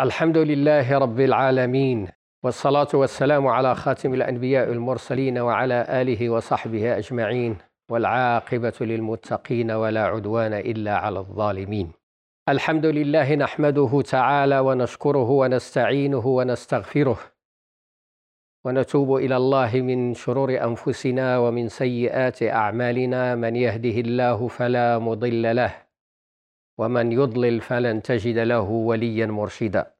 الحمد لله رب العالمين والصلاة والسلام على خاتم الأنبياء المرسلين وعلى آله وصحبه أجمعين والعاقبة للمتقين ولا عدوان إلا على الظالمين. الحمد لله نحمده تعالى ونشكره ونستعينه ونستغفره ونتوب إلى الله من شرور أنفسنا ومن سيئات أعمالنا من يهده الله فلا مضل له ومن يضلل فلن تجد له وليا مرشدا.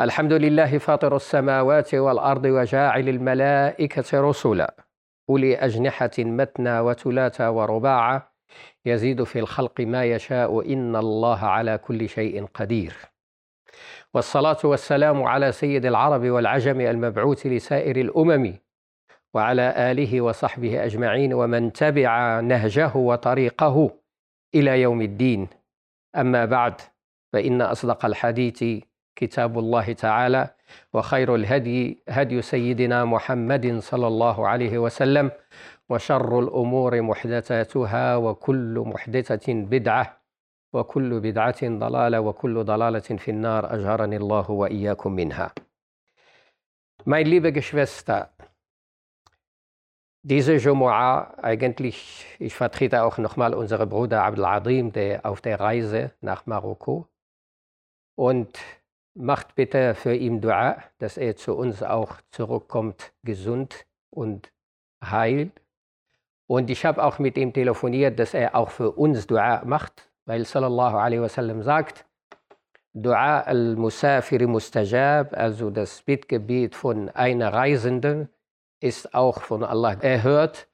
الحمد لله فاطر السماوات والأرض وجاعل الملائكة رسلا. أولي أجنحة مثنى وثلاثا ورباعا يزيد في الخلق ما يشاء. إن الله على كل شيء قدير. والصلاة والسلام على سيد العرب والعجم المبعوث لسائر الأمم. وعلى آله وصحبه أجمعين. ومن تبع نهجه وطريقه. إلى يوم الدين. أما بعد فإن أصدق الحديث كتاب الله تعالى وخير الهدي هدي سيدنا محمد صلى الله عليه وسلم وشر الأمور محدثاتها وكل محدثة بدعة وكل بدعة ضلالة وكل ضلالة في النار اجرني الله وإياكم منها. Mein liebe Geschwister, diese Jumu'ah, eigentlich, ich vertrete auch nochmal unseren Bruder Abdel Adim, der auf der Reise nach Marokko. Und macht bitte für ihn Dua, dass er zu uns auch zurückkommt, gesund und heil. Und ich habe auch mit ihm telefoniert, dass er auch für uns Dua macht, weil sallallahu alaihi wasallam sagt, Dua al-Musafir mustajab, also das Bittgebet von einer Reisenden, ist auch von Allah erhört.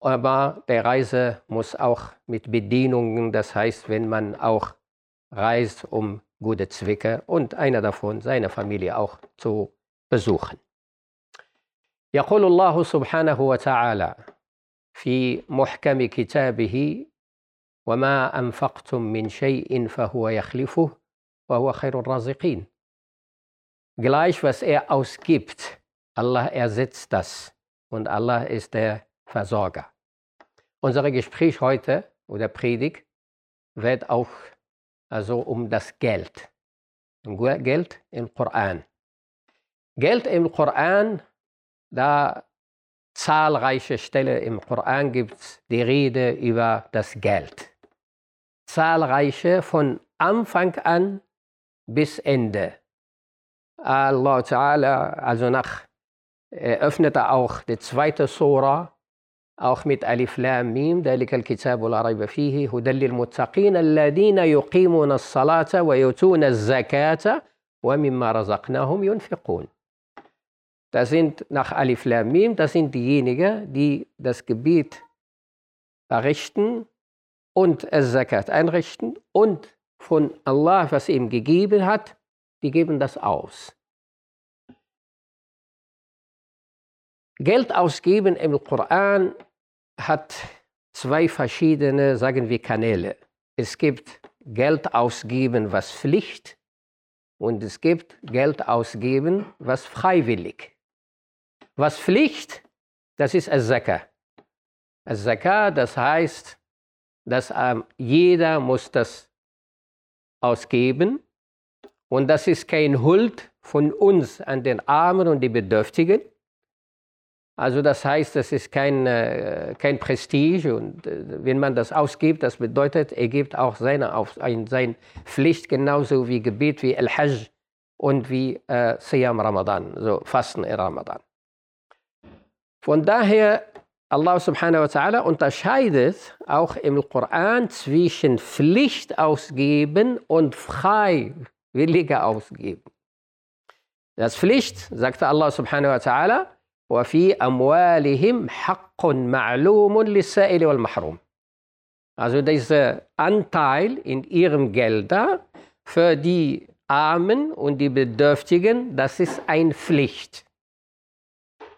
Aber der Reise muss auch mit Bedienungen, das heißt, wenn man auch reist, um gute Zwecke und einer davon seine Familie auch zu besuchen. يقول الله سبحانه وتعالى في محكم كتابه وما أنفقتم من شيء فهو يخلفه وهو خير الرازقين. Gleich was er ausgibt, Allah ersetzt das und Allah ist der Versorger. Unser Gespräch heute oder Predigt wird auch also um das Geld. Geld im Koran. Geld im Koran, da zahlreiche Stellen im Koran gibt es die Rede über das Geld. Zahlreiche von Anfang an bis Ende. Allah Ta'ala, also nach, eröffnete auch die zweite Surah auch mit Alif Lam Mim, ذلك الكتاب لا ريب فيه هدى للمتقين الذين يقيمون الصلاة ويؤتون الزكاة ومما رزقناهم ينفقون. Das sind nach Alif Lam Mim, das sind diejenigen, die das Gebiet errichten und es Zakat einrichten und von Allah, was ihm gegeben hat, die geben das aus. Geld ausgeben im Koran hat zwei verschiedene, sagen wir, Kanäle. Es gibt Geld ausgeben, was Pflicht, und es gibt Geld ausgeben, was freiwillig. Was Pflicht, das ist Al-Zakah. Al-Zakah, das heißt, dass ähm, jeder muss das ausgeben und das ist kein Huld von uns an den Armen und die Bedürftigen, also das heißt, das ist kein, äh, kein Prestige und äh, wenn man das ausgibt, das bedeutet, er gibt auch seine, auf, ein, seine Pflicht genauso wie Gebet, wie Al-Hajj und wie äh, Siyam Ramadan, so Fasten in Ramadan. Von daher, Allah subhanahu wa ta'ala unterscheidet auch im Koran zwischen Pflicht ausgeben und freiwillige ausgeben. Das Pflicht, sagte Allah subhanahu wa ta'ala, وفي أموالهم حق معلوم للسائل والمحروم. Also dieser Anteil in ihrem Gelder für die Armen und die Bedürftigen, das ist eine Pflicht.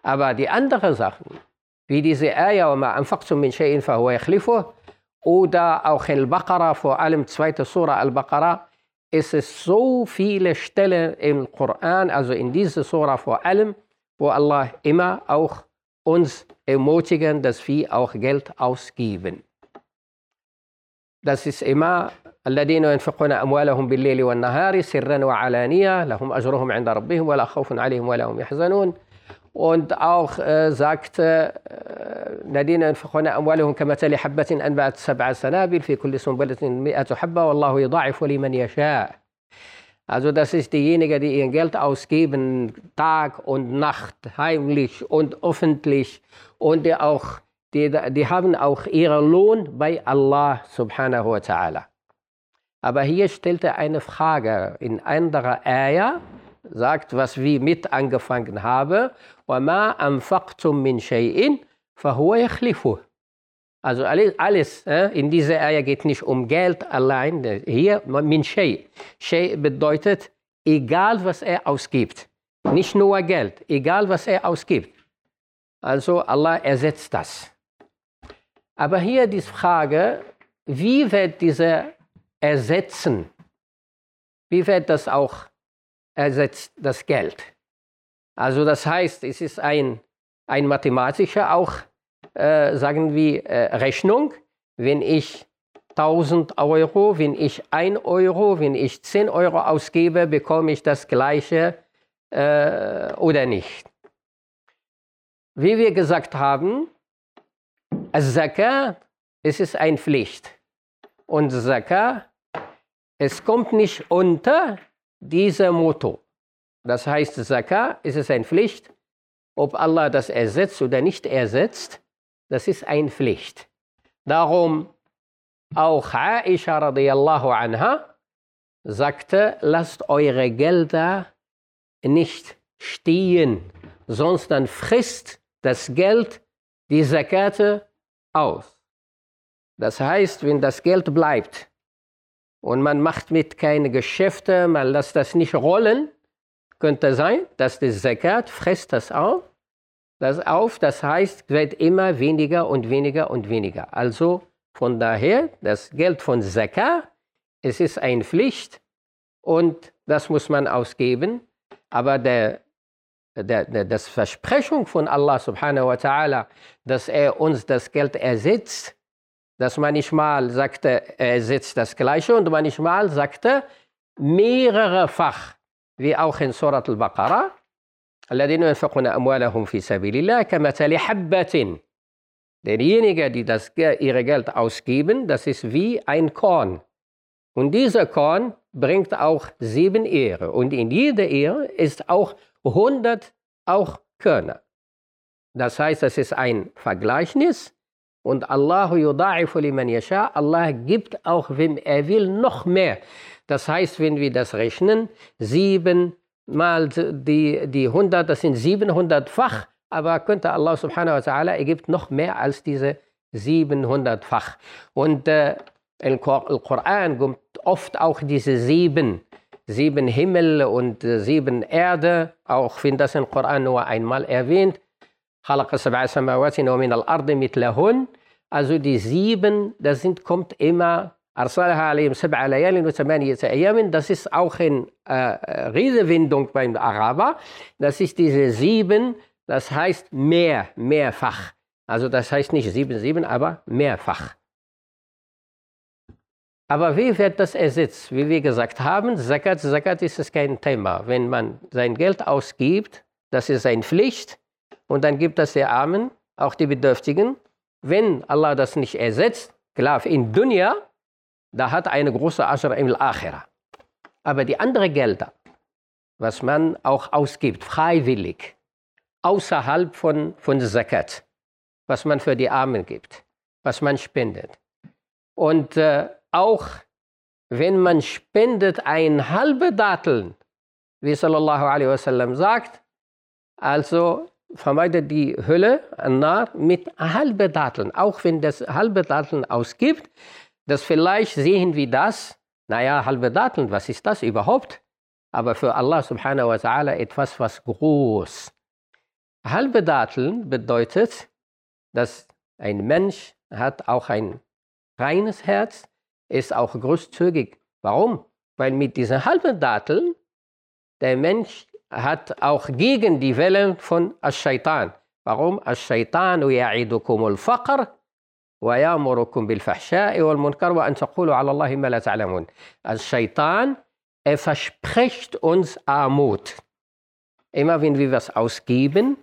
Aber die anderen Sachen, wie diese Ayah, وَمَا أَنفَقْتُم مِّن شَيْءٍ فَهُوَ يَخْلِفُهُ oder auch Al-Baqarah, vor allem zweite Surah Al-Baqarah, ist es so viele Stellen im Koran, also in dieser Surah vor allem, wo Allah immer auch uns ermutigen, dass wir auch Geld ausgeben. Das ist immer الذين ينفقون أموالهم بالليل والنهار سرا وعلانية لهم أجرهم عند ربهم ولا خوف عليهم ولا هم يحزنون Und auch äh, sagt äh, الذين ينفقون أموالهم كمثل حبة أنبعت سبع سنابل في كل سنبلة مئة حبة والله يضاعف لمن يشاء Also das ist diejenigen, die ihr Geld ausgeben, Tag und Nacht, heimlich und öffentlich. Und die, auch, die, die haben auch ihren Lohn bei Allah subhanahu wa ta'ala. Aber hier stellt er eine Frage in anderer Ayah, sagt, was wir mit angefangen haben. وَمَا أَنفَقْتُم مِّن شَيْءٍ فَهُوَ يَخْلِفُهُ also alles, alles äh, in dieser Eier geht nicht um Geld allein. Hier min shay. Shay bedeutet, egal was er ausgibt. Nicht nur Geld, egal was er ausgibt. Also Allah ersetzt das. Aber hier die Frage, wie wird dieser ersetzen? Wie wird das auch ersetzt, das Geld? Also das heißt, es ist ein, ein mathematischer auch äh, sagen wir, äh, Rechnung. Wenn ich 1000 Euro, wenn ich 1 Euro, wenn ich 10 Euro ausgebe, bekomme ich das gleiche äh, oder nicht. Wie wir gesagt haben, Zakat, es ist eine Pflicht. Und Zakat, es kommt nicht unter diesem Motto. Das heißt, Zakat, es ist eine Pflicht. Ob Allah das ersetzt oder nicht ersetzt, das ist eine Pflicht. Darum auch Aisha radiallahu anha sagte, lasst eure Gelder nicht stehen, sonst dann frisst das Geld die Zakate aus. Das heißt, wenn das Geld bleibt und man macht mit keine Geschäfte, man lässt das nicht rollen, könnte sein, dass die Zakat frisst das auf das auf. Das heißt, wird immer weniger und weniger und weniger. Also von daher, das Geld von Zakah, es ist eine Pflicht und das muss man ausgeben. Aber der, der, der, das Versprechung von Allah subhanahu wa ta'ala, dass er uns das Geld ersetzt, dass manchmal sagte, er ersetzt das Gleiche und manchmal sagte, mehrerefach, wie auch in Surat al-Baqarah, الذين ينفقون أموالهم في سبيل الله كمثل حبة Derjenige, die das, ihre Geld ausgeben, das ist wie ein Korn. Und dieser Korn bringt auch sieben Ehre. Und in jeder Ehre ist auch 100 auch Körner. Das heißt, es ist ein Vergleichnis. Und Allahu yudaifu liman yasha. Allah gibt auch, wem er will, noch mehr. Das heißt, wenn wir das rechnen, sieben mal die, die 100, das sind 700-fach, aber könnte Allah subhanahu wa ta'ala, er gibt noch mehr als diese 700-fach. Und äh, im Koran kommt oft auch diese sieben, sieben Himmel und äh, sieben Erde, auch wenn das im Koran nur einmal erwähnt. Also die sieben, das sind, kommt immer Arsalha alayhim sab'a layalin wa thamaniyata das ist auch in äh, äh, Redewendung beim Araber, das ist diese sieben, das heißt mehr, mehrfach. Also das heißt nicht sieben, sieben, aber mehrfach. Aber wie wird das ersetzt? Wie wir gesagt haben, Zakat, Zakat ist es kein Thema. Wenn man sein Geld ausgibt, das ist seine Pflicht und dann gibt das der Armen, auch die Bedürftigen. Wenn Allah das nicht ersetzt, klar, in Dunya, da hat eine große Asra im Akhira. Aber die anderen Gelder, was man auch ausgibt, freiwillig, außerhalb von, von Zakat, was man für die Armen gibt, was man spendet. Und äh, auch wenn man spendet ein halbe Datteln, wie sallallahu alaihi wasallam sagt, also vermeidet die Hölle Nar mit halbe Datteln. Auch wenn das halbe Datteln ausgibt, dass vielleicht sehen wir das, naja, halbe Datteln, was ist das überhaupt? Aber für Allah subhanahu wa ta'ala etwas, was groß. Halbe Datteln bedeutet, dass ein Mensch hat auch ein reines Herz, ist auch großzügig. Warum? Weil mit diesen halben Datteln der Mensch hat auch gegen die Wellen von Ash-Shaitan. Warum? Ash-Shaitan ya'idukum al-Faqr ويأمركم بالفحشاء والمنكر وأن تقولوا على الله ما لا تعلمون. Al-Shaitan, er verspricht uns Armut. Immer wenn wir was ausgeben,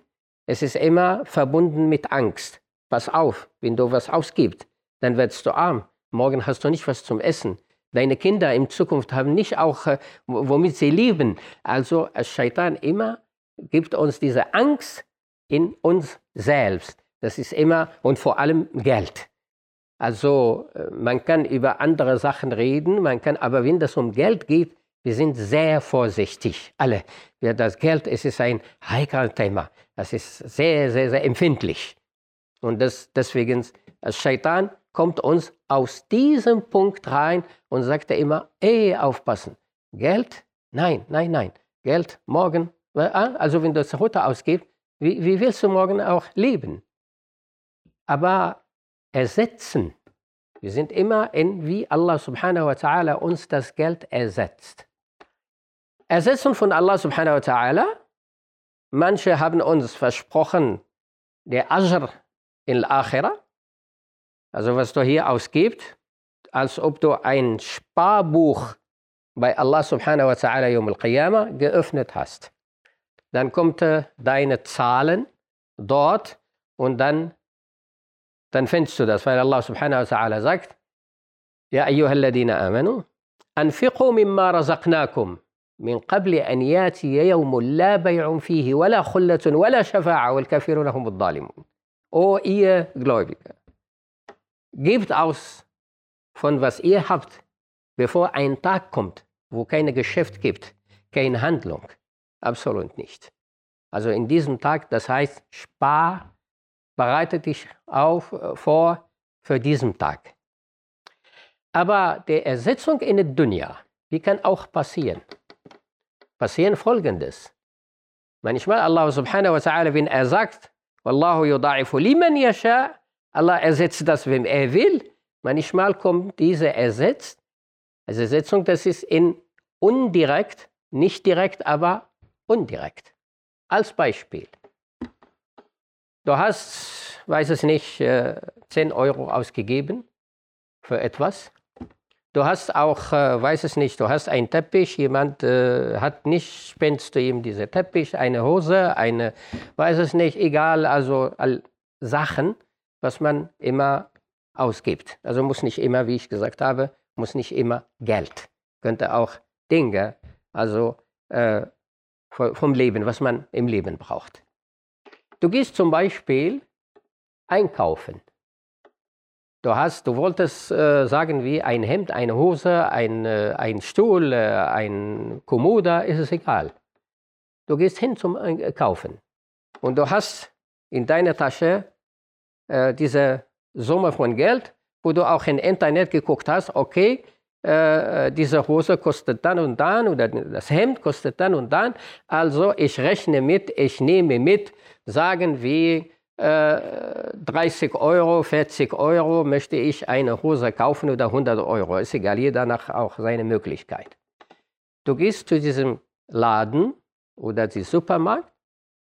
es ist immer verbunden mit Angst. Pass auf, wenn du was ausgibst, dann wirst du arm. Morgen hast du nicht was zum Essen. Deine Kinder in Zukunft haben nicht auch, äh, womit sie leben. Also Shaitan immer gibt uns diese Angst in uns selbst. Das ist immer und vor allem Geld. Also äh, man kann über andere Sachen reden, man kann, aber wenn es um Geld geht, wir sind sehr vorsichtig, alle. Ja, das Geld, es ist ein heikles Thema. Das ist sehr, sehr, sehr empfindlich. Und das, deswegen, als Shaitan kommt uns aus diesem Punkt rein und sagt er immer, ey, aufpassen. Geld? Nein, nein, nein. Geld morgen. Ah, also wenn du das heute ausgibst, wie, wie willst du morgen auch leben? Aber ersetzen. Wir sind immer in, wie Allah subhanahu wa ta'ala uns das Geld ersetzt. Ersetzen von Allah subhanahu wa ta'ala. Manche haben uns versprochen, der Ajr in Akhirah, also was du hier ausgibst, als ob du ein Sparbuch bei Allah subhanahu wa ta'ala Yom al-Qiyamah geöffnet hast. Dann kommt deine Zahlen dort und dann dann findest du das, weil Allah subhanahu wa ta'ala sagt, Ja, ayyuhalladina amanu, anfiqu mimma razaqnakum, min qabli an yatiya yawmun la bay'un fihi, wala khullatun, wala shafa'a, wal kafiruna humud zalimun. O ihr Gläubiger, gebt aus von was ihr habt, bevor ein Tag kommt, wo kein Geschäft gibt, keine Handlung. Absolut nicht. Also in diesem Tag, das heißt, spar bereite dich auf, äh, vor für diesen Tag. Aber die Ersetzung in der Dunya, die kann auch passieren. Passieren folgendes. Manchmal Allah subhanahu wa ta'ala, wenn er sagt, Wallahu yuda'ifu liman yasha, Allah ersetzt das, wem er will. Manchmal kommt diese Ersatz, also Ersetzung, das ist in undirekt, nicht direkt, aber undirekt. Als Beispiel. Du hast, weiß es nicht, 10 äh, Euro ausgegeben für etwas. Du hast auch, äh, weiß es nicht, du hast einen Teppich, jemand äh, hat nicht, spendest du ihm diesen Teppich, eine Hose, eine, weiß es nicht, egal, also Sachen, was man immer ausgibt. Also muss nicht immer, wie ich gesagt habe, muss nicht immer Geld. Könnte auch Dinge, also äh, vom Leben, was man im Leben braucht. Du gehst zum Beispiel einkaufen. Du, hast, du wolltest äh, sagen wie ein Hemd, eine Hose, ein, äh, ein Stuhl, äh, ein Kommode, ist es egal. Du gehst hin zum Kaufen und du hast in deiner Tasche äh, diese Summe von Geld, wo du auch im Internet geguckt hast, okay, äh, diese Hose kostet dann und dann oder das Hemd kostet dann und dann. Also ich rechne mit, ich nehme mit, sagen wir äh, 30 Euro, 40 Euro möchte ich eine Hose kaufen oder 100 Euro. Ist egal, jeder nach auch seine Möglichkeit. Du gehst zu diesem Laden oder dem Supermarkt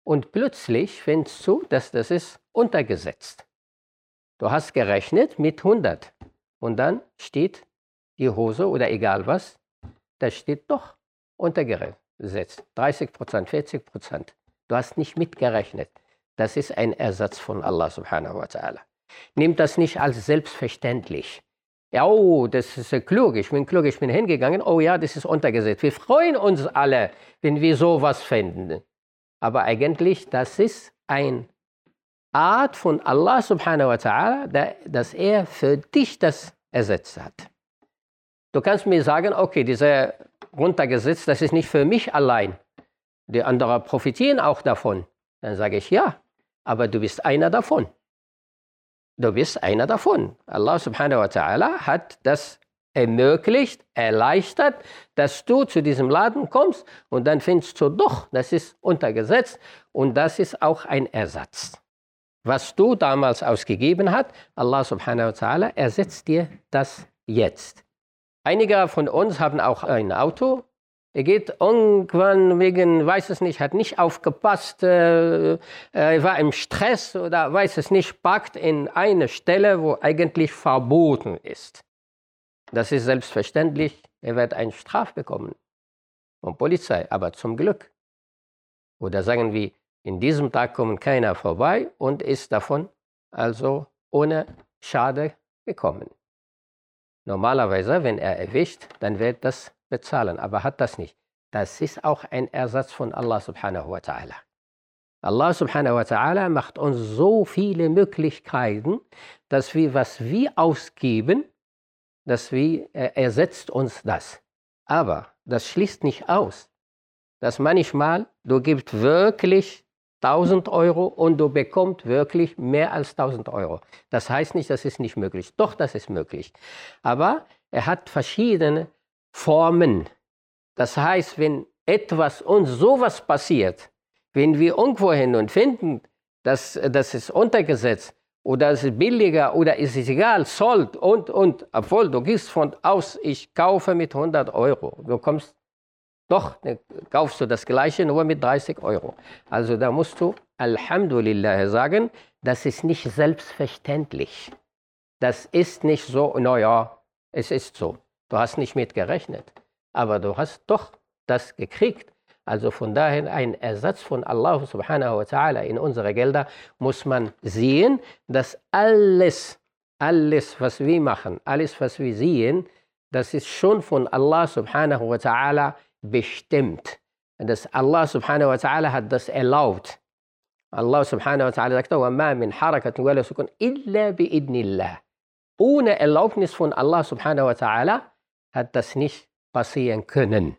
und plötzlich findest du, dass das ist untergesetzt. Du hast gerechnet mit 100 und dann steht die Hose oder egal was, das steht doch untergesetzt. 30 Prozent, 40 Prozent. Du hast nicht mitgerechnet. Das ist ein Ersatz von Allah subhanahu wa ta'ala. Nimm das nicht als selbstverständlich. Ja, oh, das ist klug, ich bin klug, ich bin hingegangen. Oh ja, das ist untergesetzt. Wir freuen uns alle, wenn wir sowas finden. Aber eigentlich, das ist eine Art von Allah subhanahu wa ta'ala, dass er für dich das ersetzt hat. Du kannst mir sagen, okay, dieser runtergesetzt, das ist nicht für mich allein. Die anderen profitieren auch davon. Dann sage ich ja, aber du bist einer davon. Du bist einer davon. Allah subhanahu wa ta'ala hat das ermöglicht, erleichtert, dass du zu diesem Laden kommst und dann findest du doch, das ist untergesetzt und das ist auch ein Ersatz. Was du damals ausgegeben hast, Allah subhanahu wa ta'ala ersetzt dir das jetzt. Einige von uns haben auch ein Auto Er geht irgendwann wegen, weiß es nicht, hat nicht aufgepasst, äh, er war im Stress oder weiß es nicht, packt in eine Stelle, wo eigentlich verboten ist. Das ist selbstverständlich, er wird eine Strafe bekommen von Polizei, aber zum Glück. Oder sagen wir, in diesem Tag kommt keiner vorbei und ist davon also ohne Schade gekommen. Normalerweise, wenn er erwischt, dann wird das bezahlen, aber hat das nicht. Das ist auch ein Ersatz von Allah subhanahu wa ta'ala. Allah subhanahu wa ta'ala macht uns so viele Möglichkeiten, dass wir, was wir ausgeben, dass wir, er ersetzt uns das. Aber das schließt nicht aus, dass manchmal du gibst wirklich 1000 Euro und du bekommst wirklich mehr als 1000 Euro. Das heißt nicht, das ist nicht möglich. Doch, das ist möglich. Aber er hat verschiedene Formen. Das heißt, wenn etwas uns sowas passiert, wenn wir irgendwo hin und finden, dass das ist untergesetzt oder es ist billiger oder es ist egal, Zoll und, und, obwohl du gehst von aus, ich kaufe mit 100 Euro, du kommst doch, kaufst du das Gleiche nur mit 30 Euro. Also da musst du Alhamdulillah sagen, das ist nicht selbstverständlich. Das ist nicht so, naja, es ist so. Du hast nicht mit gerechnet, aber du hast doch das gekriegt. Also von daher ein Ersatz von Allah subhanahu wa ta'ala in unsere Gelder muss man sehen, dass alles, alles, was wir machen, alles, was wir sehen, das ist schon von Allah subhanahu wa ta'ala bestimmt. Das Allah subhanahu wa ta'ala hat das erlaubt. Allah subhanahu wa ta'ala sagt, وَمَا مِنْ حَرَكَةٍ وَلَا سُكُنٍ إِلَّا بِإِذْنِ اللَّهِ Ohne Erlaubnis von Allah subhanahu wa ta'ala hat das nicht passieren können.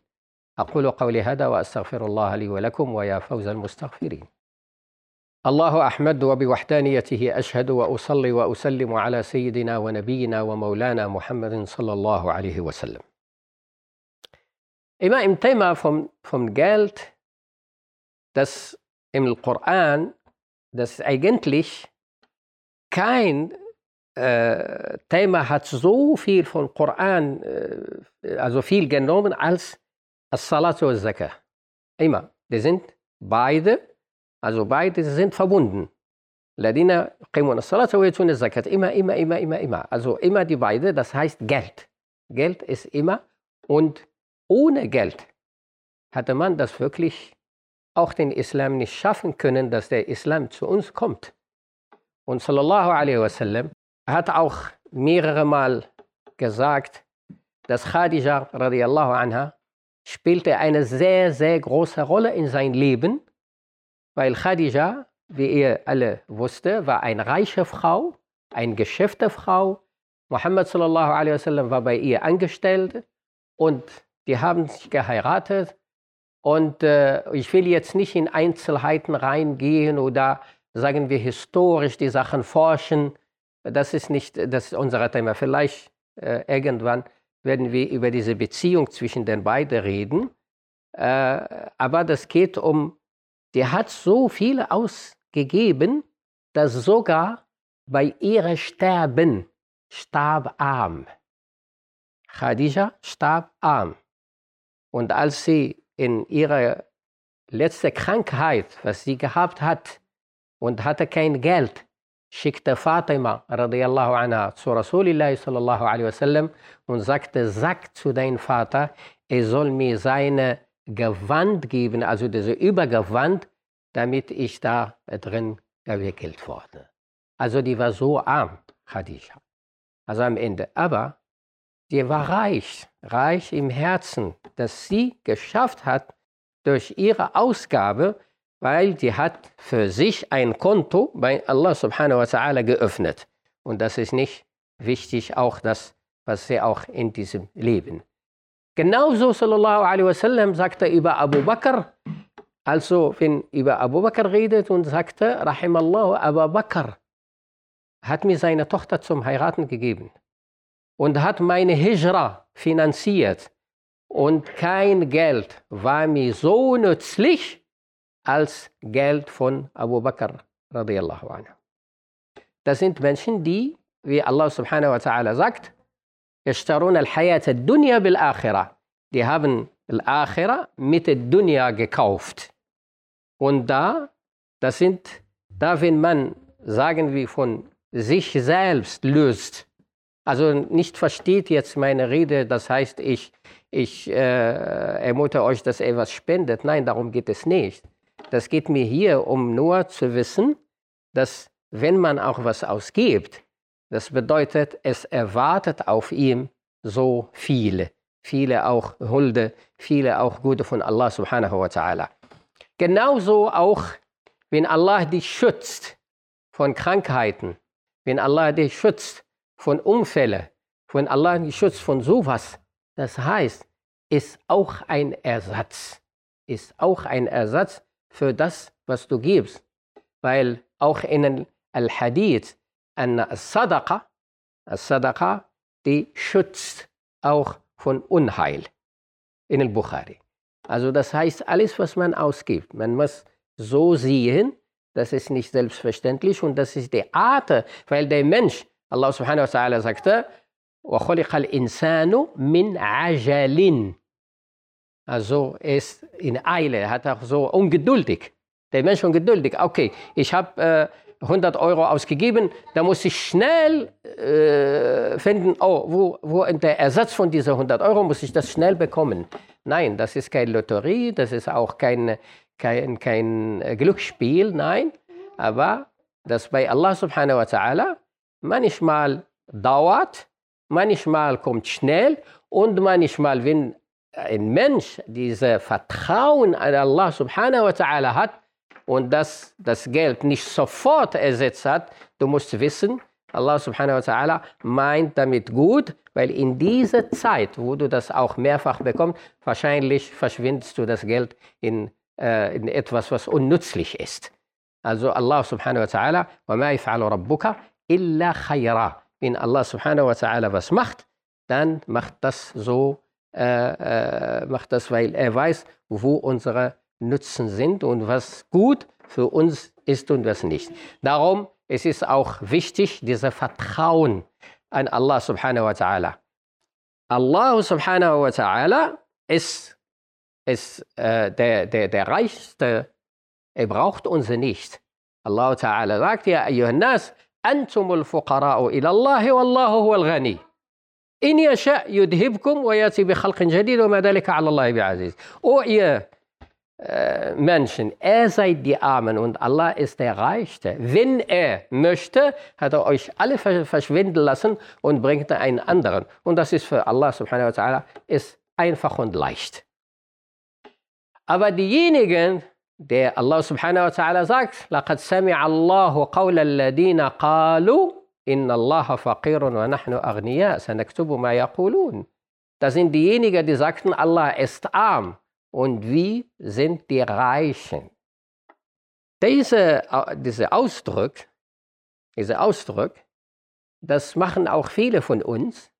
أقول قولي هذا وأستغفر الله لي ولكم ويا فوز المستغفرين الله أحمد وبوحدانيته أشهد وأصلي وأسلم على سيدنا ونبينا ومولانا محمد صلى الله عليه وسلم Immer im Thema vom, vom Geld, das im Koran, das eigentlich kein äh, Thema hat so viel von Koran, äh, also viel genommen als As-Salat und Zakah. Immer. Die sind beide, also beide sind verbunden. Qimun as-salat wa yatun zakat Immer, immer, immer, immer, immer. Also immer die beide, das heißt Geld. Geld ist immer und ohne Geld hatte man das wirklich auch den Islam nicht schaffen können, dass der Islam zu uns kommt. Und sallallahu alaihi wasallam hat auch mehrere Mal gesagt, dass Khadija radiallahu anha spielte eine sehr, sehr große Rolle in sein Leben, weil Khadija, wie ihr alle wusste, war eine reiche Frau, eine Geschäftefrau. Muhammad sallallahu alaihi wasallam war bei ihr angestellt und die haben sich geheiratet. Und äh, ich will jetzt nicht in Einzelheiten reingehen oder sagen wir historisch die Sachen forschen. Das ist nicht das ist unser Thema. Vielleicht äh, irgendwann werden wir über diese Beziehung zwischen den beiden reden. Äh, aber das geht um, der hat so viele ausgegeben, dass sogar bei ihrem Sterben starb arm. Khadija starb arm. Und als sie in ihrer letzten Krankheit, was sie gehabt hat, und hatte kein Geld, schickte Fatima radiallahu anha zu Rasulillah sallallahu alaihi wasallam und sagte, sag zu deinem Vater, er soll mir seine Gewand geben, also diese Übergewand, damit ich da drin gewickelt wurde. Also die war so arm, Khadija. Also am Ende. Aber die war reich, reich im Herzen, dass sie geschafft hat, durch ihre Ausgabe, weil sie hat für sich ein Konto bei Allah subhanahu wa ta'ala geöffnet. Und das ist nicht wichtig, auch das, was sie auch in diesem Leben. Genauso sallallahu alaihi wasallam sagte über Abu Bakr, also wenn über Abu Bakr redet und sagte, Rahimallahu Abu Bakr, hat mir seine Tochter zum Heiraten gegeben und hat meine Hijra finanziert. Und kein Geld war mir so nützlich als Geld von Abu Bakr radiallahu anhu. Das sind Menschen, die, wie Allah subhanahu wa ta'ala sagt, يشترون الحياة الدنيا بالآخرة. Die haben Al-Akhira mit der Dunya gekauft. Und da, das sind, da wenn man, sagen wir, von sich selbst löst, also nicht versteht jetzt meine Rede, das heißt, ich, ich äh, ermutere euch, dass er was spendet. Nein, darum geht es nicht. Das geht mir hier um nur zu wissen, dass wenn man auch was ausgibt, das bedeutet, es erwartet auf ihm so viele. Viele auch Hulde, viele auch Gute von Allah subhanahu wa ta'ala. Genauso auch, wenn Allah dich schützt von Krankheiten, wenn Allah dich schützt von Unfällen, wenn Allah dich schützt von sowas, das heißt, ist auch ein Ersatz, ist auch ein Ersatz für das, was du gibst. Weil auch in Al-Hadith, an Sadaqa, Sadaqa, die schützt auch von Unheil in Al-Bukhari. Also das heißt, alles, was man ausgibt, man muss so sehen, das ist nicht selbstverständlich und das ist die Art, weil der Mensch, Allah subhanahu wa ta'ala sagte, min ajalin. Also ist in Eile, er hat auch so ungeduldig. Der Mensch ist ungeduldig. Okay, ich habe äh, 100 Euro ausgegeben, da muss ich schnell äh, finden, oh, wo, wo der Ersatz von diesen 100 Euro, muss ich das schnell bekommen. Nein, das ist keine Lotterie, das ist auch kein, kein, kein äh, Glücksspiel, nein. Aber das bei Allah subhanahu wa ta'ala manchmal dauert, manchmal kommt schnell und manchmal, wenn ein Mensch dieses Vertrauen an Allah subhanahu wa ta'ala hat, und dass das Geld nicht sofort ersetzt hat, du musst wissen, Allah subhanahu wa ta'ala meint damit gut, weil in dieser Zeit, wo du das auch mehrfach bekommst, wahrscheinlich verschwindest du das Geld in, äh, in etwas, was unnützlich ist. Also Allah subhanahu wa ta'ala, وَمَا يَفْعَلُ رَبُّكَ illa khaira. Wenn Allah subhanahu wa ta'ala was macht, dann macht das so, äh, äh, macht das, weil er weiß, wo unsere Nutzen sind und was gut für uns ist und was nicht. Darum es ist es auch wichtig, dieses Vertrauen an Allah subhanahu wa ta'ala. Allah subhanahu wa ta'ala ist, ist äh, der, der, der Reichste. Er braucht uns nicht. Allah ta'ala sagt ja, Nas, أنتم الفقراء إلى الله والله هو الغني إن يشاء يذهبكم ويأتي بخلق جديد وما ذلك على الله بعزيز. O ihr äh, Menschen, er seid die Armen und Allah ist der Reichste. Wenn er möchte, hat er euch alle verschwinden lassen und bringt einen anderen. Und das ist für Allah subhanahu wa ta'ala ist einfach und leicht. Aber diejenigen, der Allah subhanahu wa ta'ala sagt, لَقَدْ سَمِعَ اللَّهُ قَوْلَ الَّذِينَ قَالُوا إِنَّ اللَّهَ فَقِيرٌ وَنَحْنُ أَغْنِيَاء سَنَكْتُبُ مَا يَقُولُونَ Das sind diejenigen, die sagten, Allah ist arm und wie sind die Reichen. Diese, diese Ausdruck, diese Ausdruck, das machen auch viele von uns.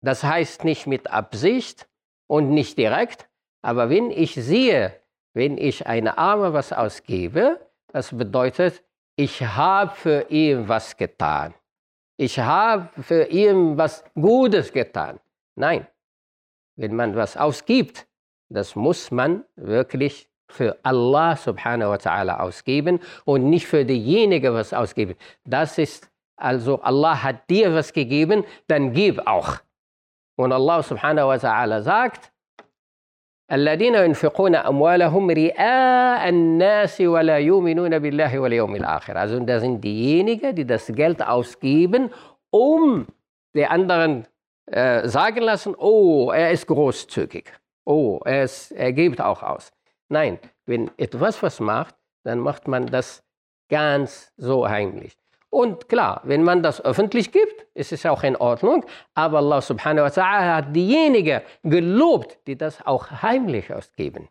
Das heißt nicht mit Absicht und nicht direkt, aber wenn ich sehe, wenn ich eine Arme was ausgebe, das bedeutet, ich habe für ihn was getan. Ich habe für ihn was Gutes getan. Nein, wenn man was ausgibt, das muss man wirklich für Allah subhanahu wa ta'ala ausgeben und nicht für diejenigen was ausgeben. Das ist also, Allah hat dir was gegeben, dann gib auch. Und Allah subhanahu wa ta'ala sagt, الذين ينفقون أموالهم رئاء الناس ولا يؤمنون بالله واليوم الآخر. Also das sind diejenigen, die das Geld ausgeben, um die anderen äh, sagen lassen, oh, er ist großzügig oh, es, er gibt auch aus. Nein, wenn etwas was macht, dann macht man das ganz so heimlich. Und klar, wenn man das öffentlich gibt, ist es auch in Ordnung. Aber Allah subhanahu wa ta'ala hat diejenigen gelobt, die das auch heimlich ausgeben.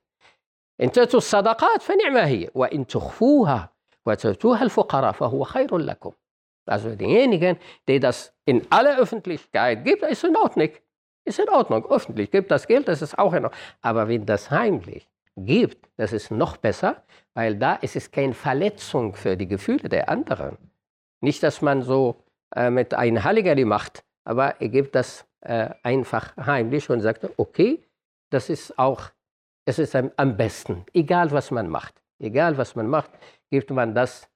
إن تأتوا الصدقات فنعم هي وإن تخفوها وتؤتوها الفقراء فهو خير لكم. Also diejenigen, die das in aller Öffentlichkeit gibt, ist in Ordnung. Ist in Ordnung, öffentlich, gibt das Geld, das ist auch in Ordnung. Aber wenn das heimlich gibt, das ist noch besser, weil da ist es keine Verletzung für die Gefühle der anderen. Nicht, dass man so äh, mit einem Halligalli macht, aber er gibt das äh, einfach heimlich und sagt, okay, das ist auch, es ist am besten, egal was man macht. Egal was man macht, gibt man das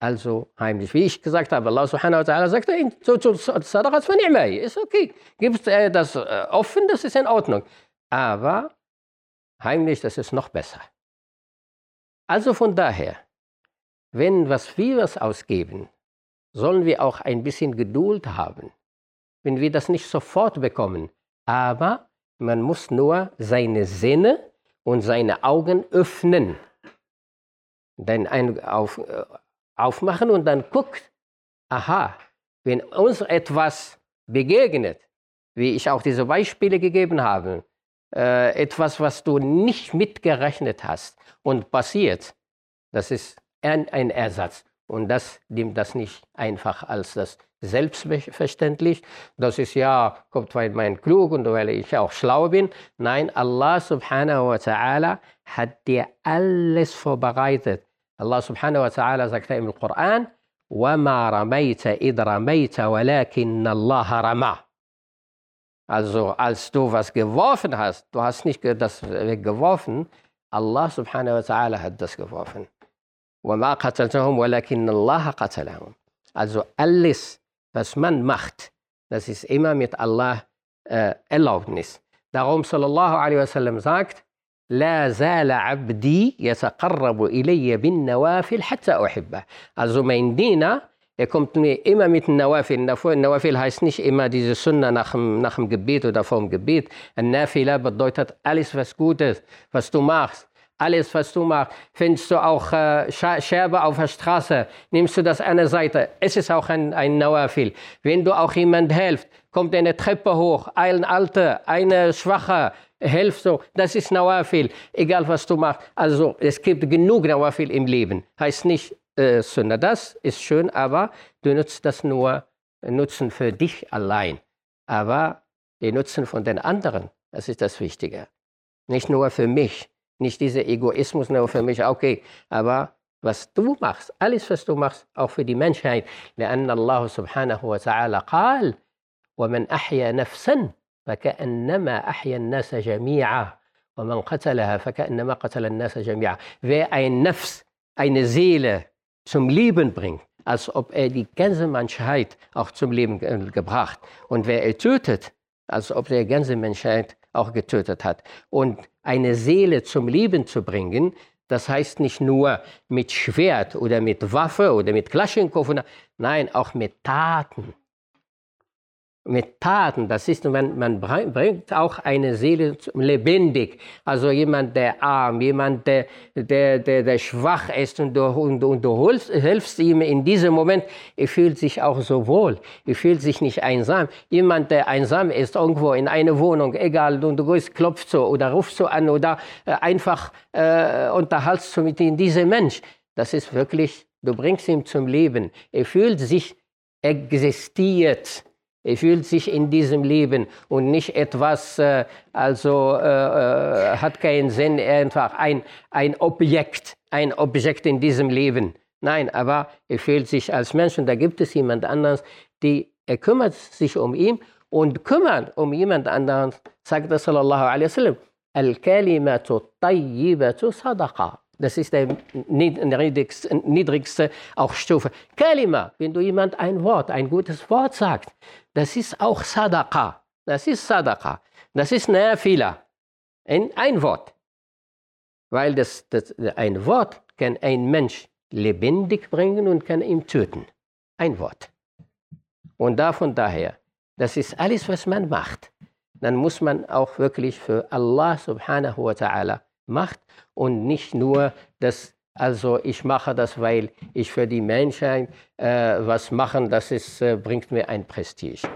also heimlich. Wie ich gesagt habe, Allah subhanahu wa ta'ala sagt, so zu Sadaqat von Ni'mai, ist okay. Gibt äh, das äh, offen, das ist in Ordnung. Aber heimlich, das ist noch besser. Also von daher, wenn was wir was ausgeben, sollen wir auch ein bisschen Geduld haben. Wenn wir das nicht sofort bekommen, aber man muss nur seine Sinne und seine Augen öffnen. Dann ein, auf, äh, aufmachen und dann guckt, aha, wenn uns etwas begegnet, wie ich auch diese Beispiele gegeben habe, äh, etwas, was du nicht mitgerechnet hast und passiert, das ist ein, ein Ersatz. Und das nimmt das nicht einfach als das selbstverständlich. Das ist ja, kommt, weil man klug und weil ich auch schlau bin. Nein, Allah subhanahu wa ta'ala hat dir alles vorbereitet. Allah subhanahu wa ta'ala sagt im Koran, وَمَا رَمَيْتَ إِذْ رَمَيْتَ وَلَكِنَّ اللَّهَ رَمَى Also als du was geworfen hast, du hast nicht das weggeworfen, Allah subhanahu wa ta'ala hat das geworfen. وَمَا قَتَلْتَهُمْ وَلَكِنَّ اللَّهَ قَتَلَهُمْ Also alles, was man macht, das ist immer mit Allah äh, Erlaubnis. Darum sallallahu alaihi wasallam sagt, لا زال عبدي يتقرب إلي بالنوافل حتى أحبه. Also mein Diener, er kommt mir immer mit Nawafil. Nawafil heißt nicht immer diese Sunna nach dem, nach dem Gebet oder vor dem Gebet. Nafila bedeutet alles, was Gutes, was du machst. Alles, was du machst, findest du auch äh, Scherbe auf der Straße, nimmst du das eine Seite. Es ist auch ein, ein Nawafil. Wenn du auch jemand hilft, kommt eine Treppe hoch, ein Alter, eine Schwache, helft so, das ist Nawafil, egal was du machst. Also es gibt genug Nawafil im Leben. Heißt nicht äh, Sünde. Das ist schön, aber du nutzt das nur Nutzen für dich allein. Aber den Nutzen von den anderen, das ist das Wichtige. Nicht nur für mich, nicht dieser Egoismus nur für mich, okay, aber was du machst, alles was du machst, auch für die Menschheit. لأن الله سبحانه وتعالى قال ومن أحيا نفسا فكأنما أحيا الناس جميعا ومن قتلها فكأنما قتل الناس جميعا Wer ein Nafs, eine Seele zum Leben bringt, als ob er die ganze Menschheit auch zum Leben gebracht. Und wer er tötet, als ob er die ganze Menschheit auch getötet hat. Und eine Seele zum Leben zu bringen, das heißt nicht nur mit Schwert oder mit Waffe oder mit Klaschenkow, nein, auch mit Taten mit Taten, das ist, man, man bringt auch eine Seele lebendig. Also jemand, der arm, jemand, der, der, der, der schwach ist und du, und, und du hilfst, hilfst ihm in diesem Moment, er fühlt sich auch so wohl, er fühlt sich nicht einsam. Jemand, der einsam ist, irgendwo in einer Wohnung, egal, du, du gehst, klopfst so oder rufst so an oder äh, einfach äh, unterhaltst du mit ihm, dieser Mensch, das ist wirklich, du bringst ihn zum Leben. Er fühlt sich existiert er fühlt sich in diesem Leben und nicht etwas, äh, also äh, äh, hat keinen Sinn, einfach ein, ein Objekt, ein Objekt in diesem Leben. Nein, aber er fühlt sich als Mensch und da gibt es jemand anderes, die, er kümmert sich um ihn und kümmert um jemand anderen, sagt er sallallahu alaihi wasallam, Al-Kalimatu tayyibatu sadaqa. Das ist der niedrigste, niedrigste auch Stufe. Kalima, wenn du jemand ein Wort, ein gutes Wort sagst, das ist auch Sadaqa. Das ist Sadaqa. Das ist Nafila. Ein, ein Wort. Weil das, das, ein Wort kann ein Mensch lebendig bringen und kann ihn töten. Ein Wort. Und davon daher, das ist alles, was man macht. Dann muss man auch wirklich für Allah subhanahu wa ta'ala macht und nicht nur das, also ich mache das, weil ich für die Menschheit äh, was machen, das ist, äh, bringt mir ein Prestige.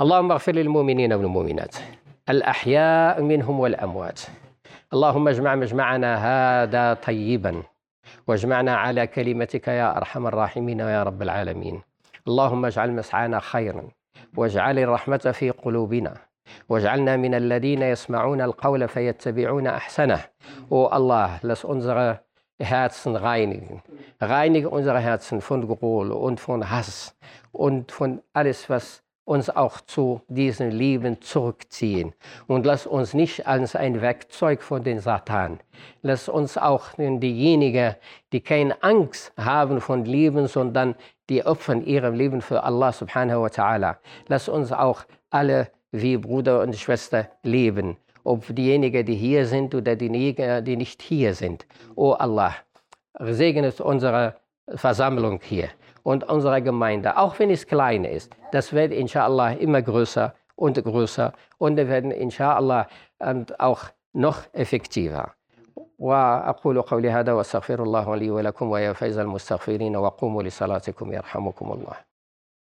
اللهم اغفر للمؤمنين والمؤمنات الأحياء منهم والأموات اللهم اجمع مجمعنا هذا طيبا واجمعنا على كلمتك يا أرحم الراحمين يا رب العالمين اللهم اجعل مسعانا خيرا واجعل الرحمة في قلوبنا واجعلنا من الذين يسمعون القول فيتبعون أحسنه O Allah, lass unsere Herzen reinigen. Reinige unsere Herzen von Groll und von Hass und von alles, was uns auch zu diesem Leben zurückziehen. Und lass uns nicht als ein Werkzeug von den Satan. Lass uns auch diejenigen, die keine Angst haben von Leben, sondern die opfern ihrem Leben für Allah subhanahu wa ta'ala. Lass uns auch alle wie Bruder und Schwester leben. Ob diejenigen, die hier sind oder diejenigen, die nicht hier sind. O Allah, segnet unsere Versammlung hier und unsere Gemeinde, auch wenn es klein ist. Das wird inshallah immer größer und größer und wir werden inshallah auch noch effektiver. وأقول قولي هذا وأستغفر الله لي ولكم ويا فيز المستغفرين وقوموا لصلاتكم يرحمكم الله